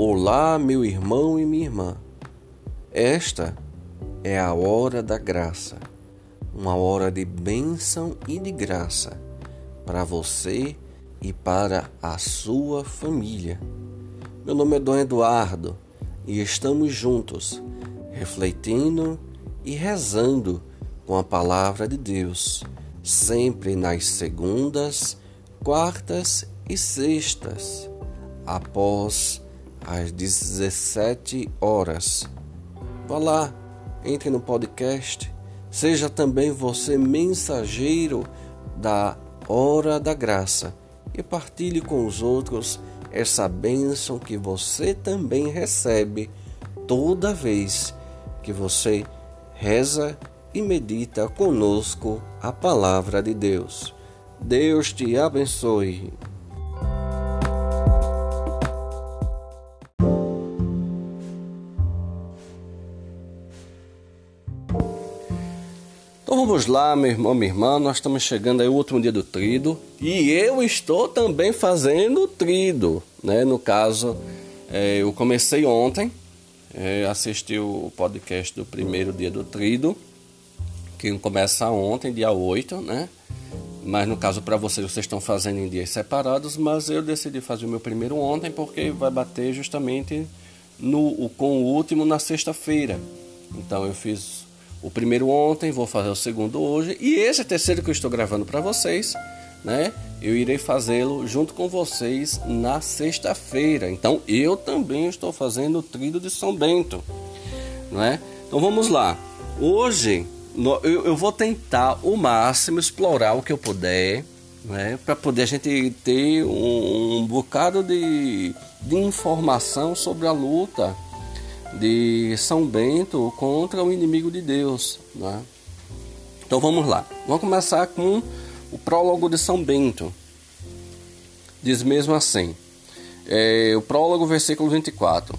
Olá, meu irmão e minha irmã. Esta é a hora da graça, uma hora de bênção e de graça para você e para a sua família. Meu nome é Dom Eduardo e estamos juntos, refletindo e rezando com a palavra de Deus, sempre nas segundas, quartas e sextas, após às 17 horas. Vá lá, entre no podcast, seja também você mensageiro da hora da graça e partilhe com os outros essa bênção que você também recebe toda vez que você reza e medita conosco a palavra de Deus. Deus te abençoe. Vamos lá, meu irmão, minha irmã, nós estamos chegando aí o último dia do trido e eu estou também fazendo trido, né? No caso, é, eu comecei ontem, é, assisti o podcast do primeiro dia do trido, que começa ontem, dia 8, né? Mas no caso para vocês, vocês estão fazendo em dias separados, mas eu decidi fazer o meu primeiro ontem porque vai bater justamente no, com o último na sexta-feira. Então eu fiz o primeiro ontem, vou fazer o segundo hoje e esse terceiro que eu estou gravando para vocês, né? Eu irei fazê-lo junto com vocês na sexta-feira. Então eu também estou fazendo o trido de São Bento, não é? Então vamos lá. Hoje eu vou tentar o máximo explorar o que eu puder, né? Para poder a gente ter um, um bocado de, de informação sobre a luta de São Bento contra o inimigo de Deus. Né? Então vamos lá. Vamos começar com o prólogo de São Bento. Diz mesmo assim: é, o prólogo, versículo 24.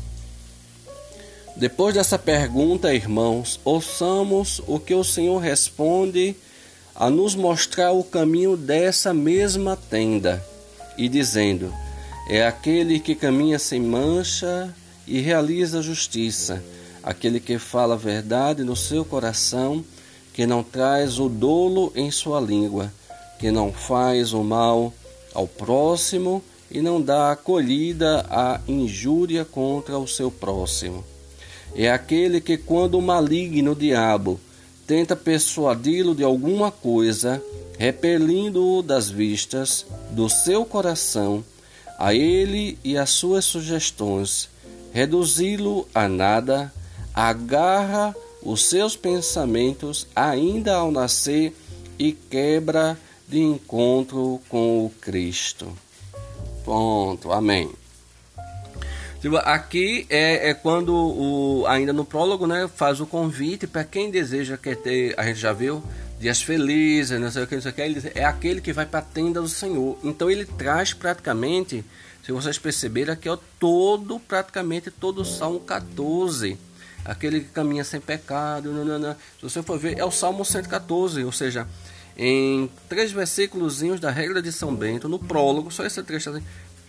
Depois dessa pergunta, irmãos, ouçamos o que o Senhor responde a nos mostrar o caminho dessa mesma tenda, e dizendo: É aquele que caminha sem mancha e realiza justiça, aquele que fala a verdade no seu coração, que não traz o dolo em sua língua, que não faz o mal ao próximo e não dá acolhida à injúria contra o seu próximo. É aquele que, quando o maligno diabo tenta persuadi-lo de alguma coisa, repelindo-o das vistas do seu coração, a ele e às suas sugestões, reduzi-lo a nada, agarra os seus pensamentos ainda ao nascer e quebra de encontro com o Cristo. Ponto. Amém. Tipo, aqui é, é quando o, ainda no prólogo, né, faz o convite para quem deseja quer ter, a gente já viu, dias felizes, não sei o que, não sei o que, é aquele que vai para a tenda do Senhor. Então ele traz praticamente se vocês perceberem, aqui é todo, praticamente todo o Salmo 14. Aquele que caminha sem pecado. Se você for ver, é o Salmo 114, ou seja, em três versículos da regra de São Bento, no prólogo, só esse trecho assim,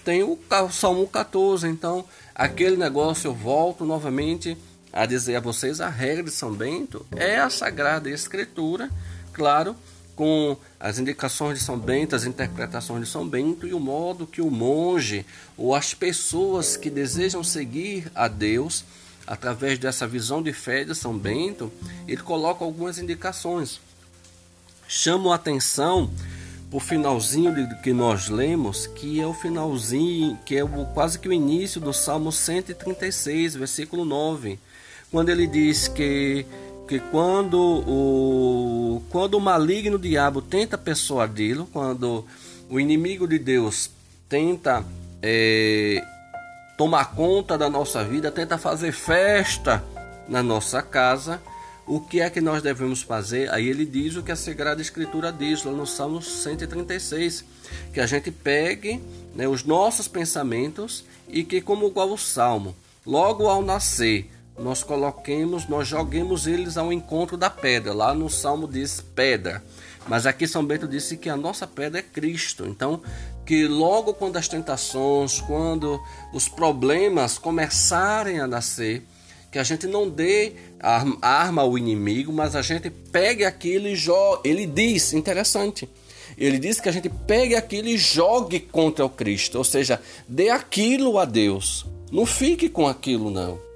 tem o Salmo 14. Então, aquele negócio, eu volto novamente a dizer a vocês: a regra de São Bento é a Sagrada Escritura, claro, com as indicações de São Bento, as interpretações de São Bento e o modo que o monge ou as pessoas que desejam seguir a Deus através dessa visão de fé de São Bento, ele coloca algumas indicações. Chamo a atenção o finalzinho de, que nós lemos, que é o finalzinho, que é o, quase que o início do Salmo 136, versículo 9, quando ele diz que que quando o, quando o maligno diabo tenta persuadi-lo, quando o inimigo de Deus tenta é, tomar conta da nossa vida, tenta fazer festa na nossa casa, o que é que nós devemos fazer? Aí ele diz o que a Sagrada Escritura diz lá no Salmo 136, que a gente pegue né, os nossos pensamentos e que, como igual o Salmo, logo ao nascer, nós coloquemos, nós joguemos eles ao encontro da pedra. Lá no Salmo diz pedra. Mas aqui São Bento disse que a nossa pedra é Cristo. Então, que logo quando as tentações, quando os problemas começarem a nascer, que a gente não dê arma ao inimigo, mas a gente pegue aquilo e jogue. Ele diz, interessante, ele diz que a gente pegue aquilo e jogue contra o Cristo, ou seja, dê aquilo a Deus. Não fique com aquilo, não.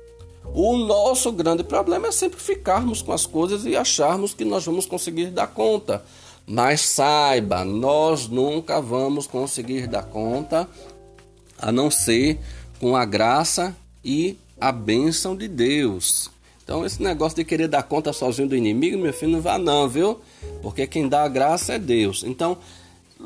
O nosso grande problema é sempre ficarmos com as coisas e acharmos que nós vamos conseguir dar conta. Mas saiba, nós nunca vamos conseguir dar conta a não ser com a graça e a bênção de Deus. Então, esse negócio de querer dar conta sozinho do inimigo, meu filho, não vá não, viu? Porque quem dá a graça é Deus. Então,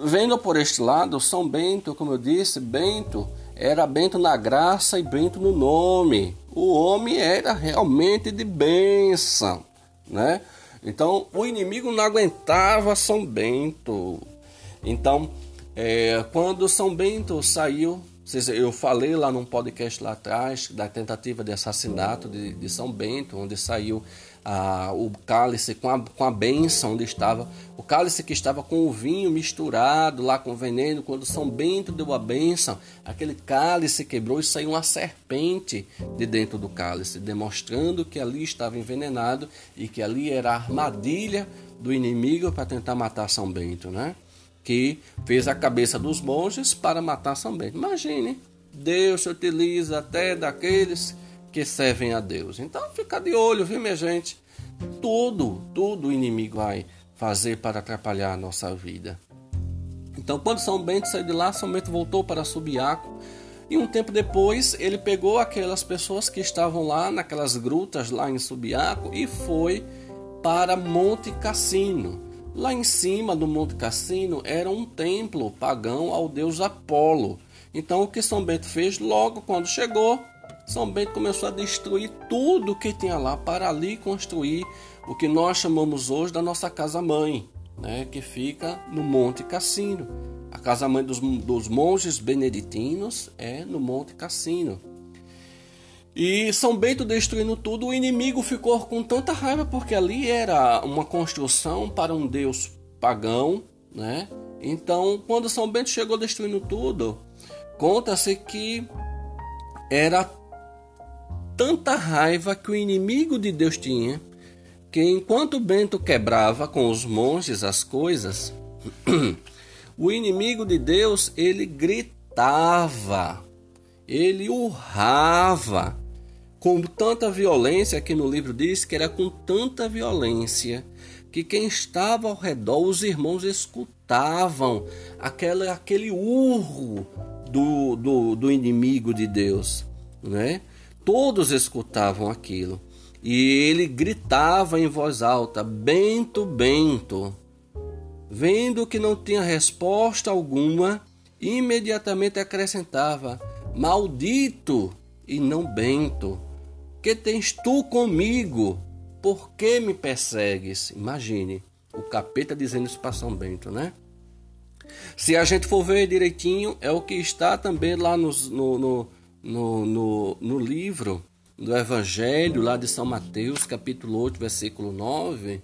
vendo por este lado, São Bento, como eu disse, Bento era Bento na graça e Bento no nome. O homem era realmente de bênção, né? Então, o inimigo não aguentava São Bento. Então, é, quando São Bento saiu eu falei lá num podcast lá atrás da tentativa de assassinato de, de São Bento, onde saiu ah, o cálice com a, com a benção onde estava, o cálice que estava com o vinho misturado lá com o veneno, quando São Bento deu a benção, aquele cálice quebrou e saiu uma serpente de dentro do cálice, demonstrando que ali estava envenenado e que ali era a armadilha do inimigo para tentar matar São Bento, né? que fez a cabeça dos monges para matar São Bento. Imagine, Deus utiliza até daqueles que servem a Deus. Então fica de olho, viu, minha gente? Tudo, tudo o inimigo vai fazer para atrapalhar a nossa vida. Então, quando São Bento saiu de lá, São Bento voltou para Subiaco. E um tempo depois, ele pegou aquelas pessoas que estavam lá naquelas grutas lá em Subiaco e foi para Monte Cassino. Lá em cima do Monte Cassino era um templo pagão ao deus Apolo. Então o que São Bento fez logo quando chegou, São Bento começou a destruir tudo que tinha lá para ali construir o que nós chamamos hoje da nossa casa mãe, né, que fica no Monte Cassino. A casa mãe dos, dos monges beneditinos é no Monte Cassino. E São Bento destruindo tudo, o inimigo ficou com tanta raiva porque ali era uma construção para um deus pagão, né? Então, quando São Bento chegou destruindo tudo, conta-se que era tanta raiva que o inimigo de Deus tinha, que enquanto Bento quebrava com os monges as coisas, o inimigo de Deus ele gritava, ele urrava com tanta violência que no livro diz que era com tanta violência que quem estava ao redor, os irmãos escutavam aquela, aquele urro do, do, do inimigo de Deus, né? Todos escutavam aquilo. E ele gritava em voz alta: Bento, Bento. Vendo que não tinha resposta alguma, imediatamente acrescentava: Maldito e não Bento. Que tens tu comigo? Por que me persegues? Imagine o capeta dizendo isso para São Bento, né? Se a gente for ver direitinho, é o que está também lá no, no, no, no, no livro do Evangelho, lá de São Mateus, capítulo 8, versículo 9,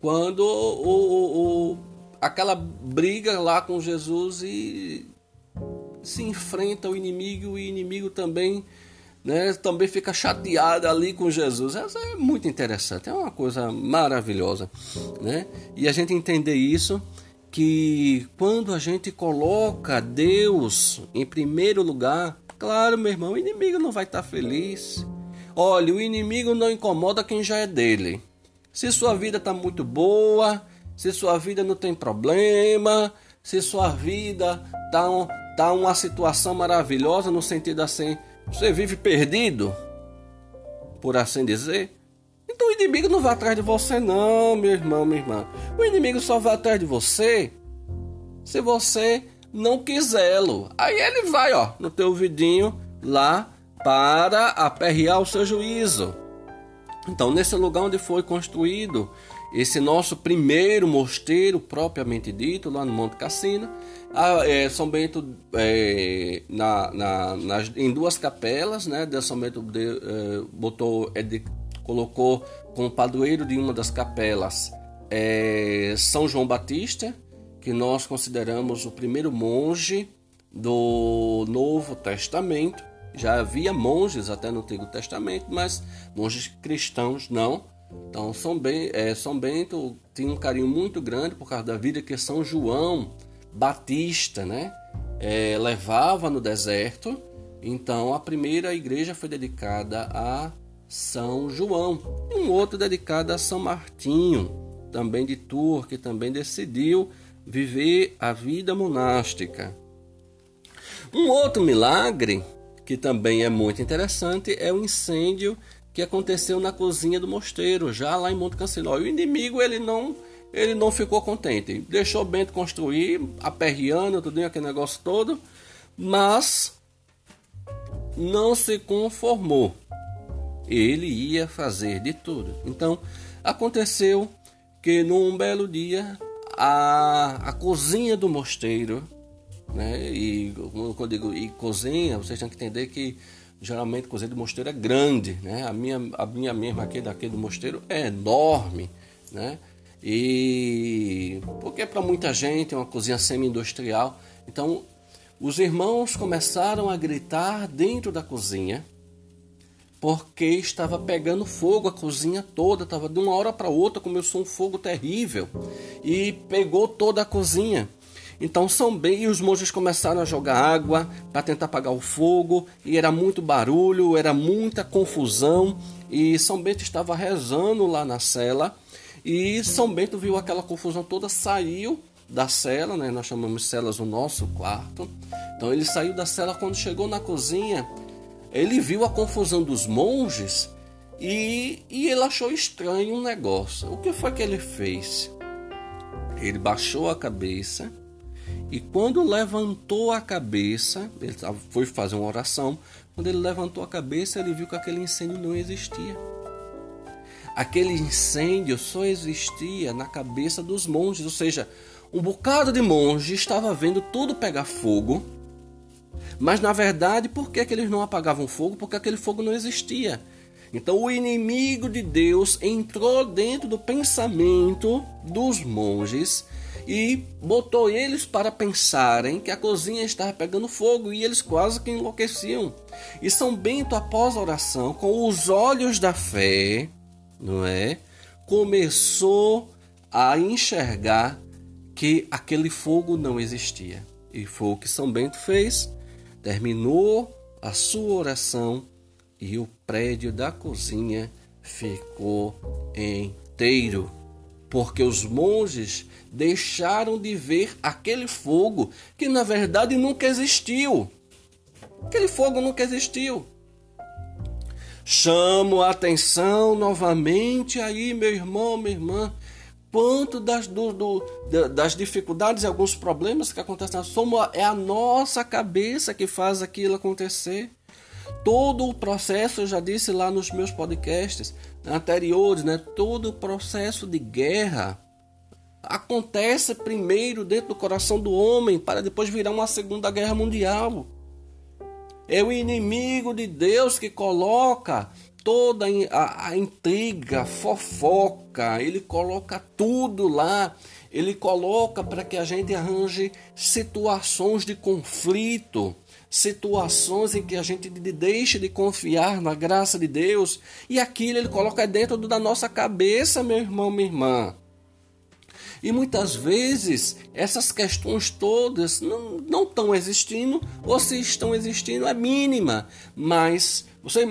quando o, o, o, aquela briga lá com Jesus e se enfrenta o inimigo, e o inimigo também né, também fica chateada ali com Jesus. Essa é muito interessante, é uma coisa maravilhosa. Né? E a gente entender isso, que quando a gente coloca Deus em primeiro lugar, claro, meu irmão, o inimigo não vai estar feliz. Olha, o inimigo não incomoda quem já é dele. Se sua vida está muito boa, se sua vida não tem problema, se sua vida está um, tá uma situação maravilhosa no sentido assim, você vive perdido, por assim dizer. Então o inimigo não vai atrás de você, não, meu irmão, minha irmã. O inimigo só vai atrás de você se você não quisê-lo. Aí ele vai, ó, no teu vidinho lá para aperrear o seu juízo. Então, nesse lugar onde foi construído esse nosso primeiro mosteiro, propriamente dito, lá no Monte Cassino, é, São Bento é, na, na, nas, em duas capelas, né? De São Bento de, é, botou, é, de, colocou como padroeiro de uma das capelas é São João Batista, que nós consideramos o primeiro monge do Novo Testamento. Já havia monges até no Antigo Testamento, mas monges cristãos não. Então São, ben, é, São Bento tinha um carinho muito grande por causa da vida que São João Batista né, é, levava no deserto. Então a primeira igreja foi dedicada a São João e um outro dedicado a São Martinho, também de Tours, que também decidiu viver a vida monástica. Um outro milagre que também é muito interessante é o incêndio que aconteceu na cozinha do mosteiro, já lá em Monte Canceló. E o inimigo ele não ele não ficou contente, deixou Bento construir, aperreando tudo aquele negócio todo, mas não se conformou. Ele ia fazer de tudo. Então aconteceu que num belo dia a, a cozinha do mosteiro né? E quando eu digo e cozinha, vocês têm que entender que geralmente cozinha do mosteiro é grande, né? A minha, a minha mesma aqui daqui do mosteiro é enorme, né? E porque para muita gente é uma cozinha semi-industrial. Então, os irmãos começaram a gritar dentro da cozinha porque estava pegando fogo a cozinha toda, estava de uma hora para outra começou um fogo terrível e pegou toda a cozinha. Então São Bento e os monges começaram a jogar água para tentar apagar o fogo, e era muito barulho, era muita confusão, e São Bento estava rezando lá na cela, e São Bento viu aquela confusão toda, saiu da cela, né? Nós chamamos celas no nosso quarto. Então ele saiu da cela quando chegou na cozinha, ele viu a confusão dos monges e, e ele achou estranho um negócio. O que foi que ele fez? Ele baixou a cabeça e quando levantou a cabeça, ele foi fazer uma oração. Quando ele levantou a cabeça, ele viu que aquele incêndio não existia. Aquele incêndio só existia na cabeça dos monges, ou seja, um bocado de monge estava vendo tudo pegar fogo. Mas na verdade, por que, que eles não apagavam fogo? Porque aquele fogo não existia. Então o inimigo de Deus entrou dentro do pensamento dos monges e botou eles para pensarem que a cozinha estava pegando fogo e eles quase que enlouqueciam. E São Bento, após a oração, com os olhos da fé, não é? Começou a enxergar que aquele fogo não existia. E foi o que São Bento fez. Terminou a sua oração e o prédio da cozinha ficou inteiro porque os monges deixaram de ver aquele fogo que na verdade nunca existiu. Aquele fogo nunca existiu. Chamo a atenção novamente aí, meu irmão, minha irmã, quanto das, do, do, das dificuldades e alguns problemas que acontecem na é a nossa cabeça que faz aquilo acontecer. Todo o processo, eu já disse lá nos meus podcasts anteriores, né? Todo o processo de guerra acontece primeiro dentro do coração do homem para depois virar uma segunda guerra mundial. É o inimigo de Deus que coloca toda a, a intriga, a fofoca, ele coloca tudo lá. Ele coloca para que a gente arranje situações de conflito situações em que a gente deixa de confiar na graça de Deus e aquilo ele coloca dentro da nossa cabeça, meu irmão, minha irmã. E muitas vezes essas questões todas não, não estão existindo, ou se estão existindo é mínima. Mas você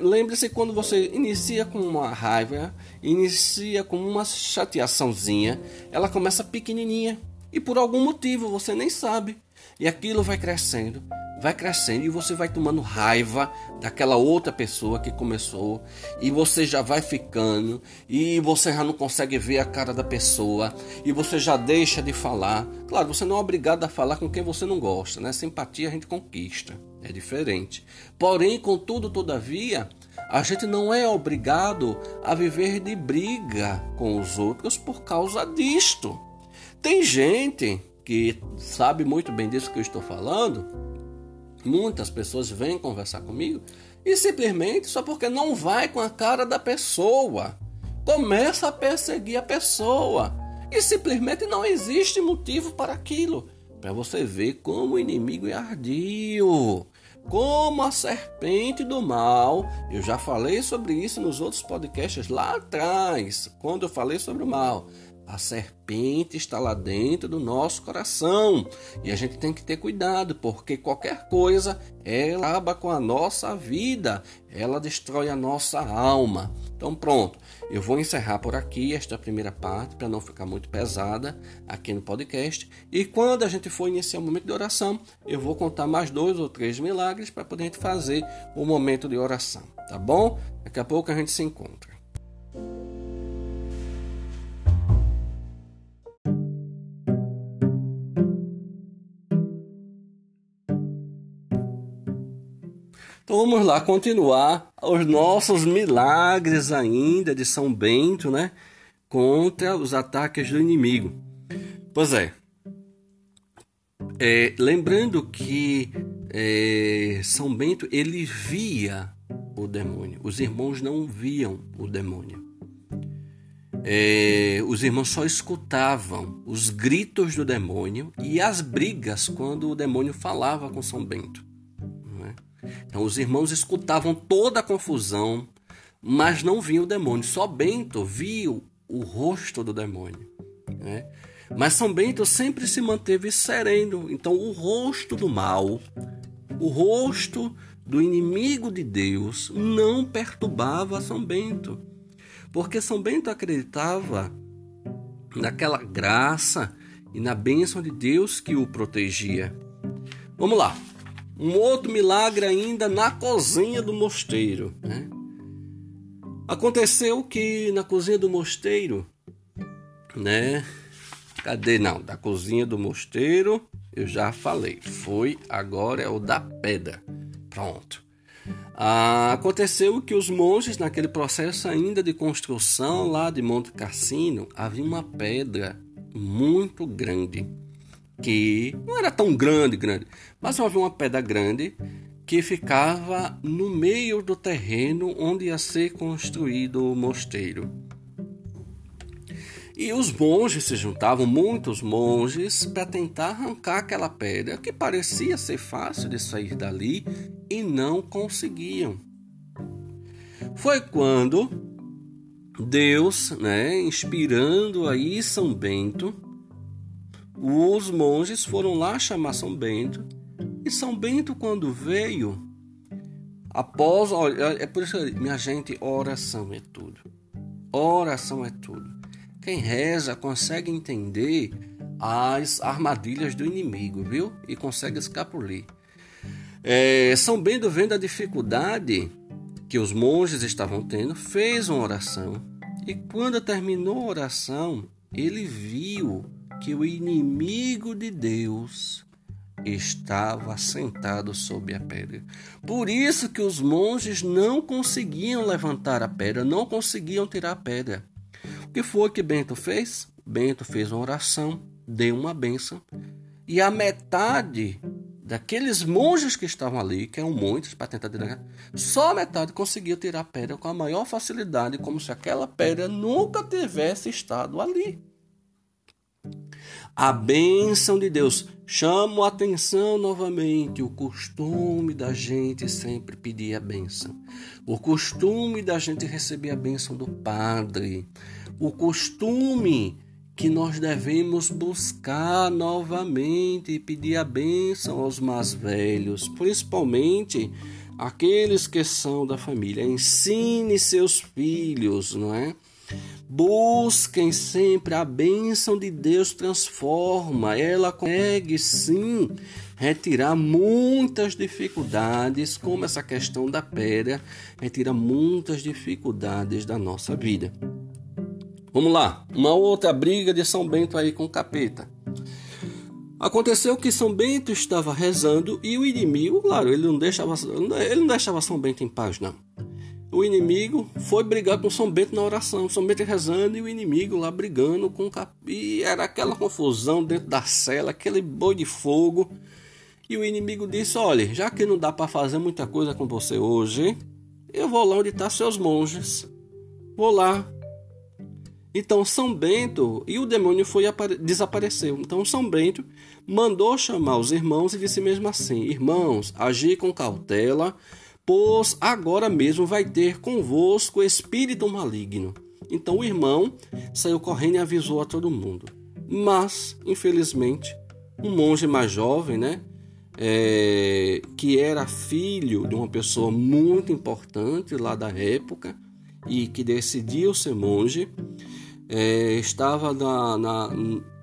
lembre-se quando você inicia com uma raiva, inicia com uma chateaçãozinha, ela começa pequenininha e por algum motivo você nem sabe. E aquilo vai crescendo, vai crescendo e você vai tomando raiva daquela outra pessoa que começou e você já vai ficando e você já não consegue ver a cara da pessoa e você já deixa de falar. Claro, você não é obrigado a falar com quem você não gosta, né? Simpatia a gente conquista, é diferente. Porém, contudo, todavia, a gente não é obrigado a viver de briga com os outros por causa disto. Tem gente que sabe muito bem disso que eu estou falando, Muitas pessoas vêm conversar comigo e simplesmente só porque não vai com a cara da pessoa. começa a perseguir a pessoa. E simplesmente não existe motivo para aquilo. Para você ver como o inimigo é ardio. Como a serpente do mal. Eu já falei sobre isso nos outros podcasts lá atrás, quando eu falei sobre o mal. A serpente está lá dentro do nosso coração e a gente tem que ter cuidado, porque qualquer coisa ela acaba com a nossa vida, ela destrói a nossa alma. Então, pronto, eu vou encerrar por aqui esta primeira parte para não ficar muito pesada aqui no podcast. E quando a gente for iniciar o momento de oração, eu vou contar mais dois ou três milagres para poder fazer o momento de oração, tá bom? Daqui a pouco a gente se encontra. Vamos lá continuar os nossos milagres ainda de São Bento, né? Contra os ataques do inimigo. Pois é. é lembrando que é, São Bento ele via o demônio. Os irmãos não viam o demônio. É, os irmãos só escutavam os gritos do demônio e as brigas quando o demônio falava com São Bento. Então os irmãos escutavam toda a confusão, mas não viam o demônio. Só Bento viu o rosto do demônio. Né? Mas São Bento sempre se manteve sereno. Então o rosto do mal, o rosto do inimigo de Deus, não perturbava São Bento. Porque São Bento acreditava naquela graça e na bênção de Deus que o protegia. Vamos lá. Um outro milagre ainda na cozinha do mosteiro. Né? Aconteceu que na cozinha do mosteiro, né? Cadê? Não, da cozinha do mosteiro eu já falei. Foi, agora é o da pedra. Pronto. Ah, aconteceu que os monges, naquele processo ainda de construção lá de Monte Cassino, havia uma pedra muito grande que não era tão grande, grande, mas havia uma pedra grande que ficava no meio do terreno onde ia ser construído o mosteiro. E os monges se juntavam, muitos monges, para tentar arrancar aquela pedra que parecia ser fácil de sair dali e não conseguiam. Foi quando Deus, né, inspirando aí São Bento, os monges foram lá chamar São Bento e São Bento, quando veio, após, olha, é por isso que minha gente, oração é tudo. Oração é tudo. Quem reza consegue entender as armadilhas do inimigo, viu? E consegue escapulir. É, São Bento, vendo a dificuldade que os monges estavam tendo, fez uma oração. E quando terminou a oração, ele viu que o inimigo de Deus estava sentado sob a pedra. Por isso que os monges não conseguiam levantar a pedra, não conseguiam tirar a pedra. O que foi que Bento fez? Bento fez uma oração, deu uma bênção, e a metade daqueles monges que estavam ali, que eram muitos para tentar tirar, só a metade conseguiu tirar a pedra com a maior facilidade, como se aquela pedra nunca tivesse estado ali. A bênção de Deus. Chamo a atenção novamente o costume da gente sempre pedir a bênção. O costume da gente receber a bênção do Padre. O costume que nós devemos buscar novamente e pedir a bênção aos mais velhos, principalmente aqueles que são da família. Ensine seus filhos, não é? Busquem sempre a bênção de Deus transforma. Ela consegue sim retirar muitas dificuldades, como essa questão da pedra, retira muitas dificuldades da nossa vida. Vamos lá, uma outra briga de São Bento aí com o capeta. Aconteceu que São Bento estava rezando e o inimigo, claro, ele não deixava, ele não deixava São Bento em paz, não o inimigo foi brigar com São Bento na oração. São Bento rezando e o inimigo lá brigando com o cap... E era aquela confusão dentro da cela, aquele boi de fogo. E o inimigo disse: Olha, já que não dá para fazer muita coisa com você hoje, eu vou lá onde estão tá seus monges. Vou lá Então São Bento e o demônio foi desapareceu. Então São Bento mandou chamar os irmãos e disse mesmo assim: Irmãos, agir com cautela, pois agora mesmo vai ter convosco espírito maligno. Então o irmão saiu correndo e avisou a todo mundo. Mas, infelizmente, um monge mais jovem, né? É, que era filho de uma pessoa muito importante lá da época e que decidiu ser monge, é, estava na, na,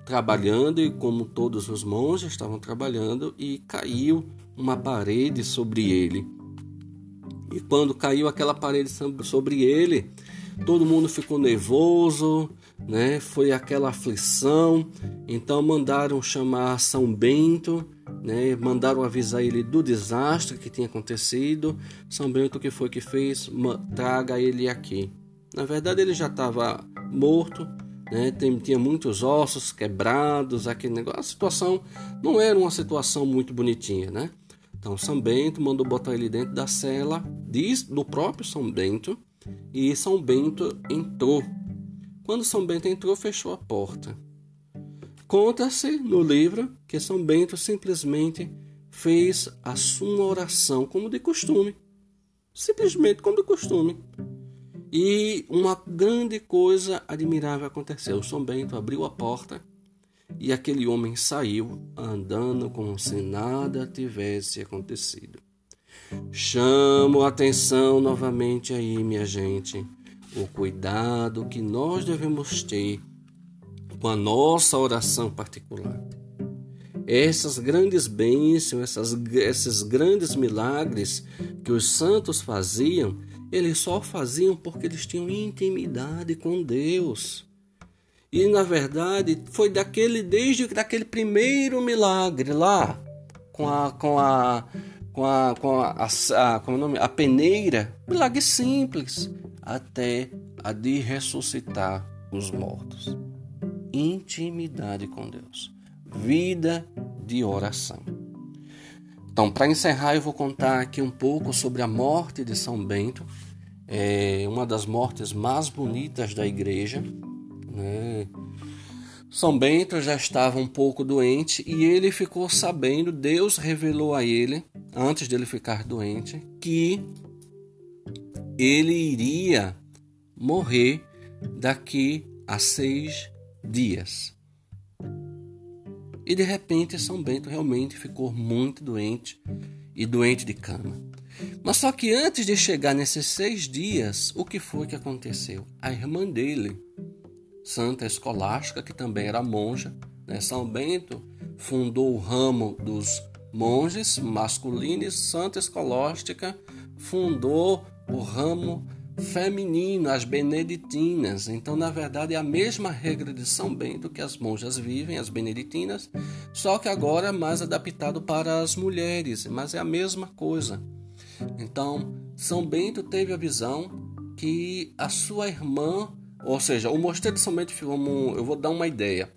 trabalhando e como todos os monges estavam trabalhando e caiu uma parede sobre ele. E quando caiu aquela parede sobre ele, todo mundo ficou nervoso, né? Foi aquela aflição. Então mandaram chamar São Bento, né? Mandaram avisar ele do desastre que tinha acontecido. São Bento que foi que fez? Traga ele aqui. Na verdade ele já estava morto, né? tinha muitos ossos quebrados, aquele negócio. A situação não era uma situação muito bonitinha, né? Então São Bento mandou botar ele dentro da cela diz, do próprio São Bento e São Bento entrou. Quando São Bento entrou, fechou a porta. Conta-se no livro que São Bento simplesmente fez a sua oração como de costume. Simplesmente como de costume. E uma grande coisa admirável aconteceu. São Bento abriu a porta e aquele homem saiu andando como se nada tivesse acontecido. Chamo a atenção novamente aí, minha gente, o cuidado que nós devemos ter com a nossa oração particular. Essas grandes bênçãos, essas, esses grandes milagres que os santos faziam, eles só faziam porque eles tinham intimidade com Deus. E na verdade foi daquele desde daquele primeiro milagre lá com a com a com a com a, a, a como é nome? a peneira, milagre simples, até a de ressuscitar os mortos. Intimidade com Deus, vida de oração. Então, para encerrar, eu vou contar aqui um pouco sobre a morte de São Bento, é uma das mortes mais bonitas da igreja. Né? São Bento já estava um pouco doente e ele ficou sabendo, Deus revelou a ele, antes dele ficar doente, que ele iria morrer daqui a seis dias. E de repente São Bento realmente ficou muito doente e doente de cama. Mas só que antes de chegar nesses seis dias, o que foi que aconteceu? A irmã dele, Santa Escolástica, que também era monja, né? São Bento fundou o ramo dos monges masculinos, Santa Escolástica fundou o ramo feminino, as beneditinas. Então, na verdade, é a mesma regra de São Bento que as monjas vivem, as beneditinas, só que agora é mais adaptado para as mulheres, mas é a mesma coisa. Então, São Bento teve a visão que a sua irmã, ou seja, o mosteiro de São Bento, eu vou dar uma ideia.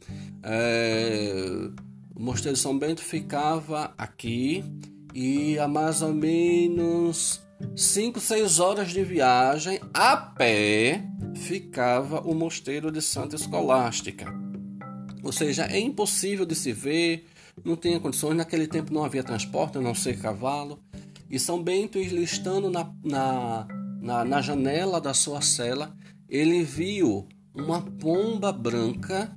É, o mosteiro de São Bento ficava aqui e a mais ou menos 5, 6 horas de viagem a pé ficava o mosteiro de Santa Escolástica. Ou seja, é impossível de se ver, não tinha condições. Naquele tempo não havia transporte, a não ser cavalo. E São Bento, estando na, na, na, na janela da sua cela, ele viu uma pomba branca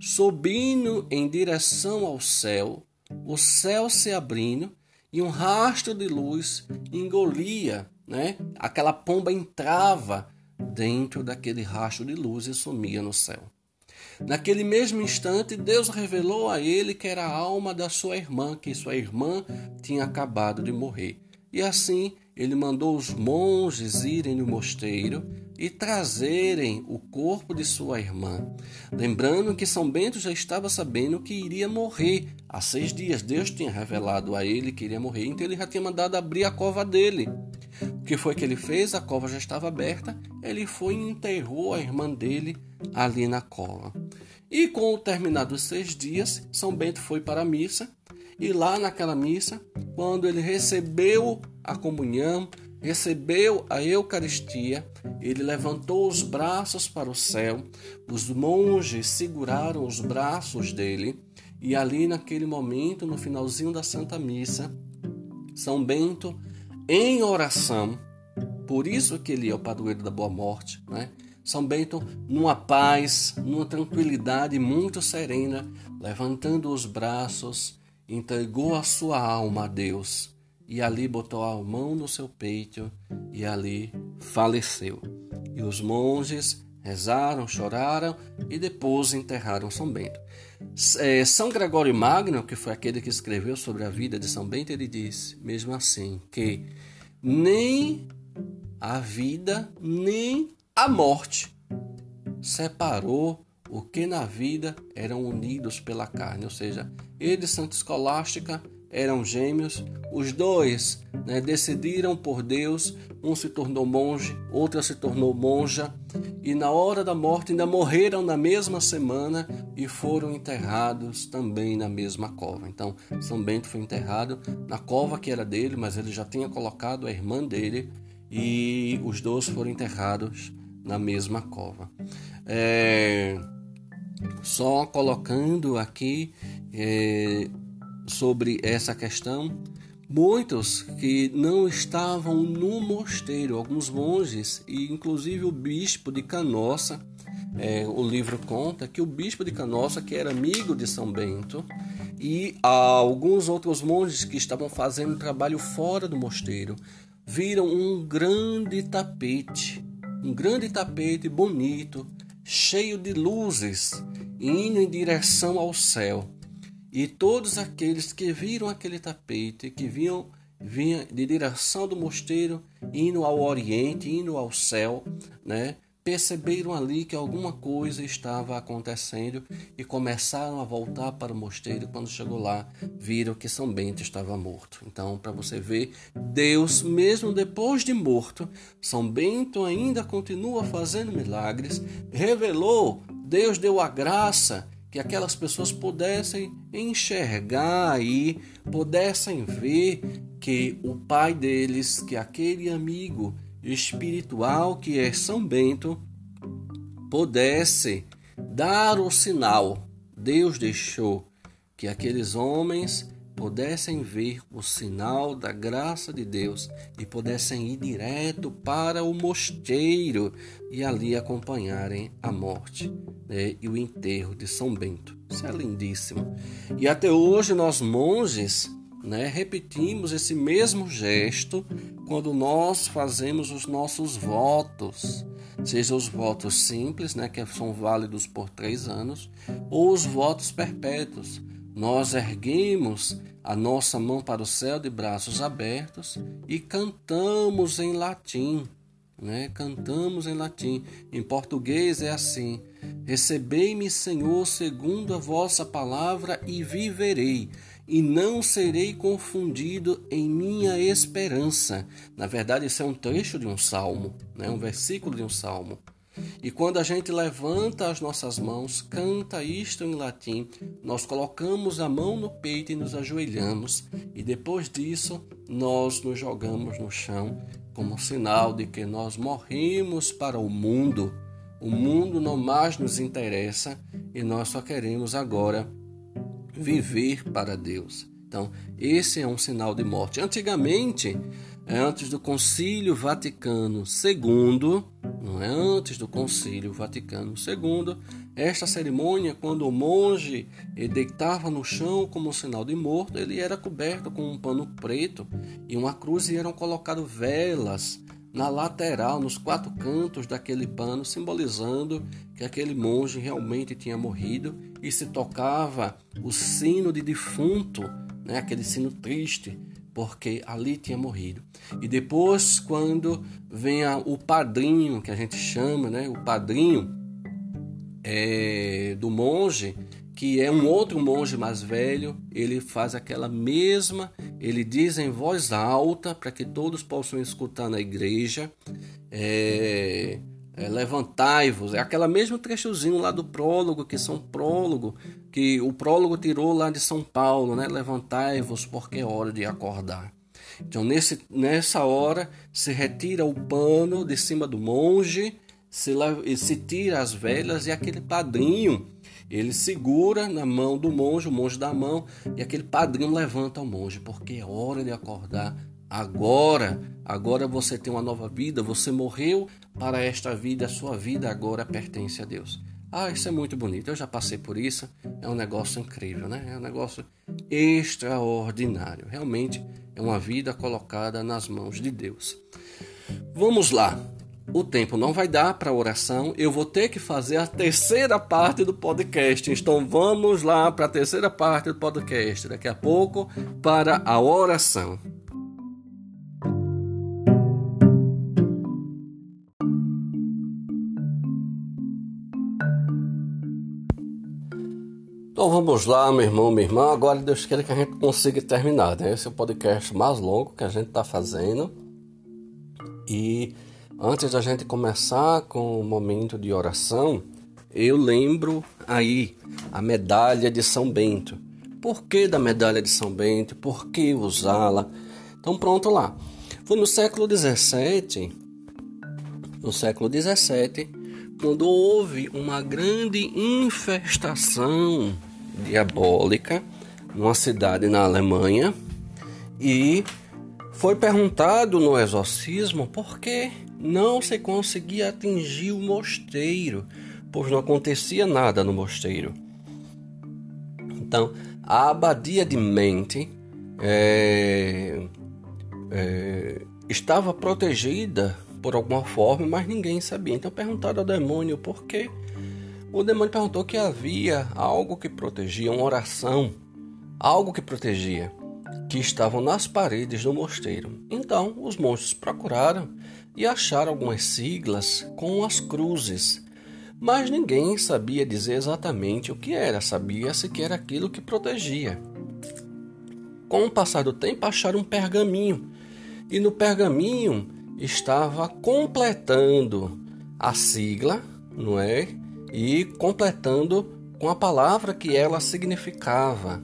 subindo em direção ao céu, o céu se abrindo e um rastro de luz engolia, né? Aquela pomba entrava dentro daquele rastro de luz e sumia no céu. Naquele mesmo instante, Deus revelou a ele que era a alma da sua irmã, que sua irmã tinha acabado de morrer. E assim ele mandou os monges irem no mosteiro e trazerem o corpo de sua irmã. Lembrando que São Bento já estava sabendo que iria morrer. Há seis dias Deus tinha revelado a ele que iria morrer, então ele já tinha mandado abrir a cova dele. O que foi que ele fez? A cova já estava aberta, ele foi e enterrou a irmã dele ali na cova. E com o terminado seis dias, São Bento foi para a missa, e lá naquela missa, quando ele recebeu a comunhão, recebeu a Eucaristia, ele levantou os braços para o céu, os monges seguraram os braços dele, e ali naquele momento, no finalzinho da Santa Missa, São Bento, em oração, por isso que ele é o padroeiro da boa morte, né? São Bento, numa paz, numa tranquilidade muito serena, levantando os braços, entregou a sua alma a Deus e ali botou a mão no seu peito e ali faleceu. E os monges rezaram, choraram e depois enterraram São Bento. É, São Gregório Magno, que foi aquele que escreveu sobre a vida de São Bento, ele disse, mesmo assim, que nem a vida nem a morte separou o que na vida eram unidos pela carne, ou seja, ele Santa Escolástica eram gêmeos, os dois né, decidiram por Deus, um se tornou monge, outra se tornou monja, e na hora da morte ainda morreram na mesma semana e foram enterrados também na mesma cova. Então, São Bento foi enterrado na cova que era dele, mas ele já tinha colocado a irmã dele, e os dois foram enterrados na mesma cova. É, só colocando aqui é, sobre essa questão, muitos que não estavam no mosteiro, alguns monges e inclusive o bispo de Canossa, é, o livro conta que o bispo de Canossa, que era amigo de São Bento, e alguns outros monges que estavam fazendo trabalho fora do mosteiro, viram um grande tapete, um grande tapete bonito, cheio de luzes, indo em direção ao céu. E todos aqueles que viram aquele tapete, que vinham, vinham de direção do mosteiro, indo ao oriente, indo ao céu, né? perceberam ali que alguma coisa estava acontecendo e começaram a voltar para o mosteiro. Quando chegou lá, viram que São Bento estava morto. Então, para você ver, Deus, mesmo depois de morto, São Bento ainda continua fazendo milagres, revelou, Deus deu a graça que aquelas pessoas pudessem enxergar aí, pudessem ver que o pai deles, que aquele amigo espiritual que é São Bento, pudesse dar o sinal. Deus deixou que aqueles homens pudessem ver o sinal da graça de Deus e pudessem ir direto para o mosteiro e ali acompanharem a morte né, e o enterro de São Bento. Isso é lindíssimo. E até hoje nós monges né, repetimos esse mesmo gesto quando nós fazemos os nossos votos, seja os votos simples, né, que são válidos por três anos, ou os votos perpétuos, nós erguemos a nossa mão para o céu de braços abertos e cantamos em latim. Né? Cantamos em latim. Em português é assim: Recebei-me, Senhor, segundo a vossa palavra, e viverei, e não serei confundido em minha esperança. Na verdade, isso é um trecho de um salmo, né? um versículo de um salmo. E quando a gente levanta as nossas mãos, canta isto em latim, nós colocamos a mão no peito e nos ajoelhamos, e depois disso nós nos jogamos no chão como sinal de que nós morrimos para o mundo. O mundo não mais nos interessa e nós só queremos agora viver para Deus. Então, esse é um sinal de morte. Antigamente, antes do Concílio Vaticano II, não é antes do Concílio Vaticano II, esta cerimônia, quando o monge deitava no chão como sinal de morto, ele era coberto com um pano preto e uma cruz e eram colocadas velas na lateral, nos quatro cantos daquele pano, simbolizando que aquele monge realmente tinha morrido e se tocava o sino de defunto, né, aquele sino triste, porque ali tinha morrido. E depois, quando vem a, o padrinho, que a gente chama, né, o padrinho é, do monge, que é um outro monge mais velho, ele faz aquela mesma, ele diz em voz alta para que todos possam escutar na igreja. É, é, levantai-vos, é aquela mesmo trechozinho lá do prólogo, que são prólogo, que o prólogo tirou lá de São Paulo, né? Levantai-vos porque é hora de acordar. Então, nesse, nessa hora, se retira o pano de cima do monge, se, se tira as velas e aquele padrinho, ele segura na mão do monge, o monge dá a mão, e aquele padrinho levanta o monge, porque é hora de acordar agora. Agora você tem uma nova vida, você morreu para esta vida, a sua vida agora pertence a Deus. Ah, isso é muito bonito. Eu já passei por isso. É um negócio incrível, né? É um negócio extraordinário. Realmente é uma vida colocada nas mãos de Deus. Vamos lá. O tempo não vai dar para oração. Eu vou ter que fazer a terceira parte do podcast. Então vamos lá para a terceira parte do podcast. Daqui a pouco para a oração. Vamos lá, meu irmão, minha irmã. Agora Deus queira que a gente consiga terminar. Né? Esse é o podcast mais longo que a gente está fazendo. E antes da gente começar com o momento de oração, eu lembro aí a medalha de São Bento. Por que da medalha de São Bento? Por que usá-la? Então pronto lá. Foi no século XVII, no século XVII, quando houve uma grande infestação diabólica numa cidade na Alemanha e foi perguntado no exorcismo por que não se conseguia atingir o mosteiro, pois não acontecia nada no mosteiro. Então, a abadia de Mente é, é, estava protegida por alguma forma, mas ninguém sabia. Então perguntaram ao demônio por quê. O demônio perguntou que havia algo que protegia, uma oração, algo que protegia, que estavam nas paredes do mosteiro. Então os monstros procuraram e acharam algumas siglas com as cruzes, mas ninguém sabia dizer exatamente o que era, sabia-se que era aquilo que protegia. Com o passar do tempo, acharam um pergaminho, e no pergaminho estava completando a sigla, não é? E completando com a palavra que ela significava.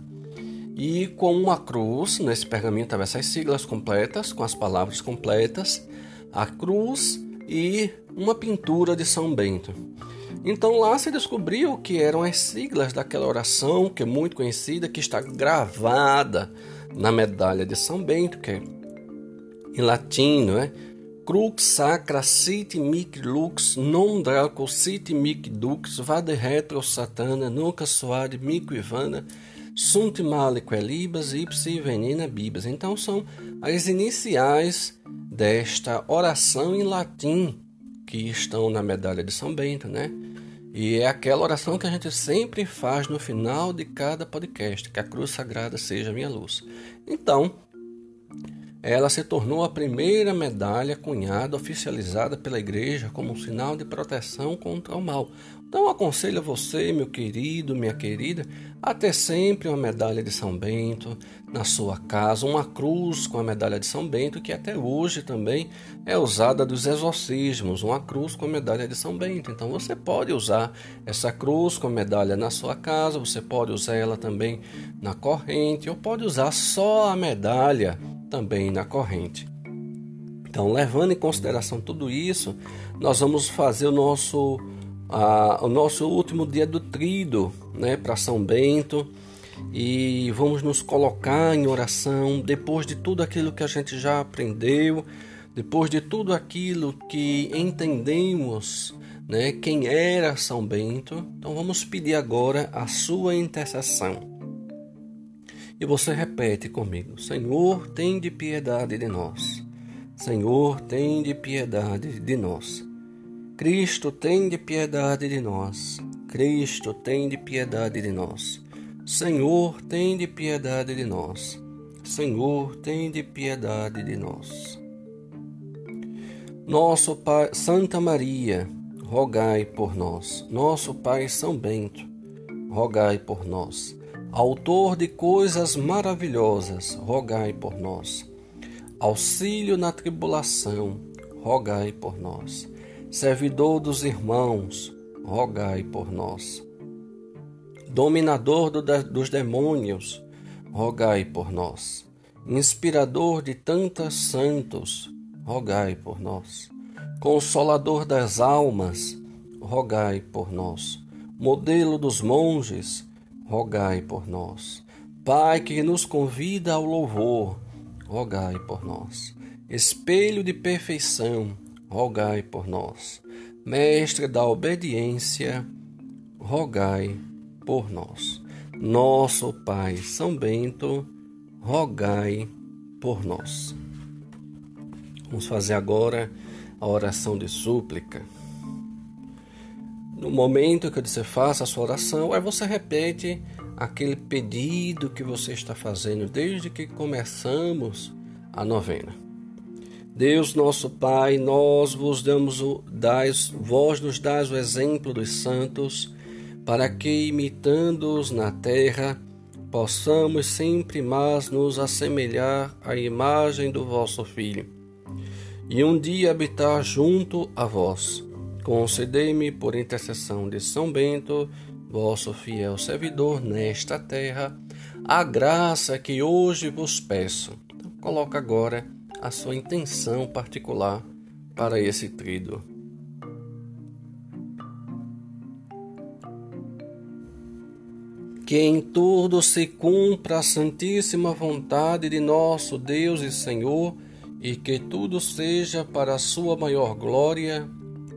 E com uma cruz, nesse pergaminho estava essas siglas completas, com as palavras completas, a cruz e uma pintura de São Bento. Então lá se descobriu que eram as siglas daquela oração, que é muito conhecida, que está gravada na medalha de São Bento, que é em latim, não é? Crux sacra sit mic lux non draco sit mic dux vade retro satana nunca suade mico ivana sunt male quelibas ipsi venina bibas. Então são as iniciais desta oração em latim que estão na medalha de São Bento, né? E é aquela oração que a gente sempre faz no final de cada podcast, que a cruz sagrada seja minha luz. Então, ela se tornou a primeira medalha cunhada oficializada pela Igreja como um sinal de proteção contra o mal. Então aconselho você, meu querido, minha querida, a ter sempre uma medalha de São Bento na sua casa, uma cruz com a medalha de São Bento, que até hoje também é usada dos exorcismos, uma cruz com a medalha de São Bento. Então você pode usar essa cruz com a medalha na sua casa, você pode usar ela também na corrente, ou pode usar só a medalha também na corrente. Então, levando em consideração tudo isso, nós vamos fazer o nosso, o nosso último dia do trido né, para São Bento e vamos nos colocar em oração depois de tudo aquilo que a gente já aprendeu, depois de tudo aquilo que entendemos, né, quem era São Bento. Então, vamos pedir agora a sua intercessão. E você repete comigo: Senhor, tem de piedade de nós. Senhor, tem de piedade de nós. Cristo, tem de piedade de nós. Cristo, tem de piedade de nós. Senhor, tem de piedade de nós. Senhor, tem de piedade de nós. Nosso Pai, Santa Maria, rogai por nós. Nosso Pai São Bento, rogai por nós. Autor de coisas maravilhosas, rogai por nós. Auxílio na tribulação, rogai por nós. Servidor dos irmãos, rogai por nós. Dominador do, dos demônios, rogai por nós. inspirador de tantos santos, rogai por nós. Consolador das almas, rogai por nós. Modelo dos monges, rogai por nós. Pai que nos convida ao louvor, rogai por nós. Espelho de perfeição, rogai por nós. Mestre da obediência, rogai por nós. Nosso Pai São Bento, rogai por nós. Vamos fazer agora a oração de súplica. No momento que você faça a sua oração, aí você repete aquele pedido que você está fazendo desde que começamos a novena. Deus nosso Pai, nós vos damos o dais, vós nos dás o exemplo dos santos, para que imitando-os na terra, possamos sempre mais nos assemelhar à imagem do vosso Filho, e um dia habitar junto a vós. Concedei-me, por intercessão de São Bento, vosso fiel servidor nesta terra, a graça que hoje vos peço. Então, coloca agora a sua intenção particular para esse trido. Que em tudo se cumpra a santíssima vontade de nosso Deus e Senhor, e que tudo seja para a sua maior glória.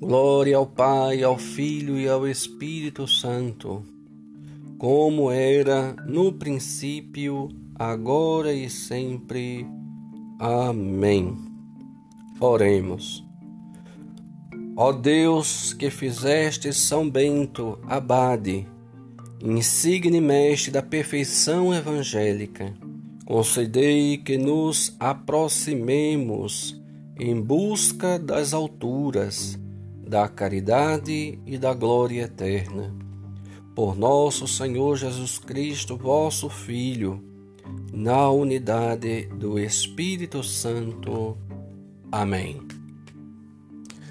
Glória ao Pai, ao Filho e ao Espírito Santo, como era no princípio, agora e sempre Amém. Oremos. Ó Deus, que fizeste São Bento abade, insigne mestre da perfeição evangélica, concedei que nos aproximemos em busca das alturas, da caridade e da glória eterna. Por nosso Senhor Jesus Cristo, vosso Filho, na unidade do Espírito Santo. Amém.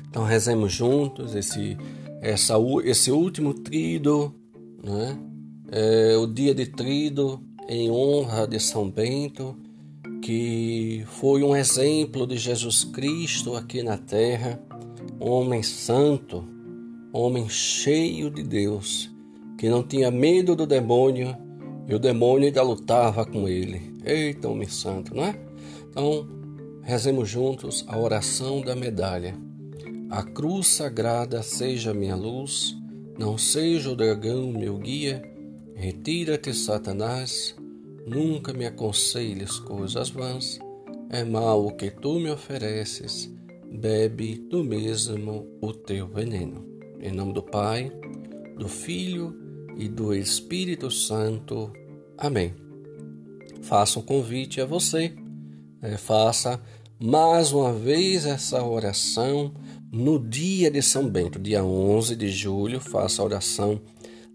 Então rezemos juntos esse, essa, esse último trido, né? É, o dia de trido em honra de São Bento, que foi um exemplo de Jesus Cristo aqui na terra, homem santo, homem cheio de Deus, que não tinha medo do demônio e o demônio ainda lutava com ele. Eita, homem santo, não é? Então, rezemos juntos a oração da medalha. A cruz sagrada seja minha luz, não seja o dragão meu guia. Retira-te, Satanás, nunca me aconselhes coisas vãs. É mal o que tu me ofereces, bebe tu mesmo o teu veneno. Em nome do Pai, do Filho e do Espírito Santo. Amém. Faça um convite a você, né? faça mais uma vez essa oração no dia de São Bento, dia 11 de julho, faça a oração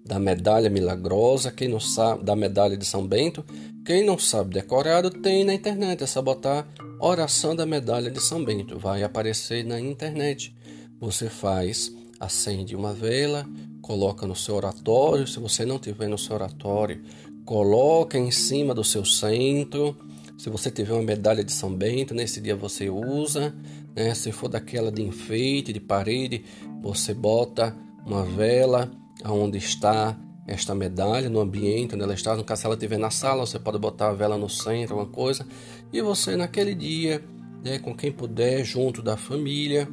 da medalha milagrosa, quem não sabe, da medalha de São Bento, quem não sabe decorado, tem na internet, é só botar oração da medalha de São Bento, vai aparecer na internet. Você faz, acende uma vela, coloca no seu oratório. Se você não tiver no seu oratório, coloca em cima do seu centro. Se você tiver uma medalha de São Bento, nesse dia você usa. Né? Se for daquela de enfeite, de parede, você bota uma vela aonde está esta medalha, no ambiente onde ela está. No caso, se ela estiver na sala, você pode botar a vela no centro, alguma coisa. E você, naquele dia, né, com quem puder, junto da família,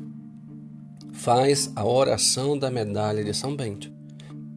faz a oração da medalha de São Bento,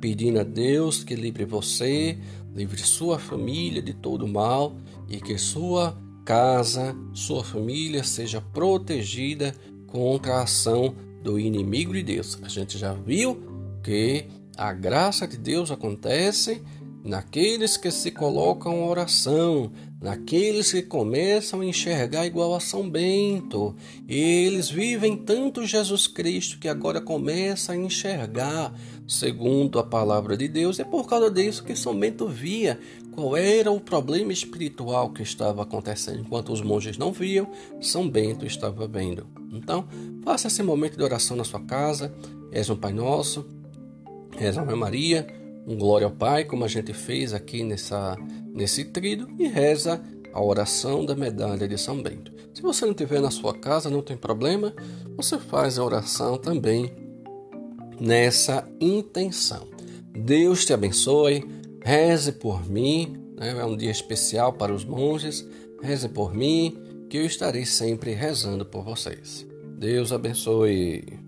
pedindo a Deus que livre você, livre sua família de todo mal e que sua casa, sua família seja protegida contra a ação do inimigo de Deus. A gente já viu que a graça de Deus acontece naqueles que se colocam em oração, naqueles que começam a enxergar igual a São Bento. Eles vivem tanto Jesus Cristo que agora começa a enxergar segundo a palavra de Deus. É por causa disso que São Bento via qual era o problema espiritual que estava acontecendo. Enquanto os monges não viam, São Bento estava vendo. Então, faça esse momento de oração na sua casa. És um Pai Nosso, és Ave Maria um glória ao Pai, como a gente fez aqui nessa, nesse trido, e reza a oração da medalha de São Bento. Se você não tiver na sua casa, não tem problema, você faz a oração também nessa intenção. Deus te abençoe, reze por mim, né? é um dia especial para os monges, reze por mim, que eu estarei sempre rezando por vocês. Deus abençoe.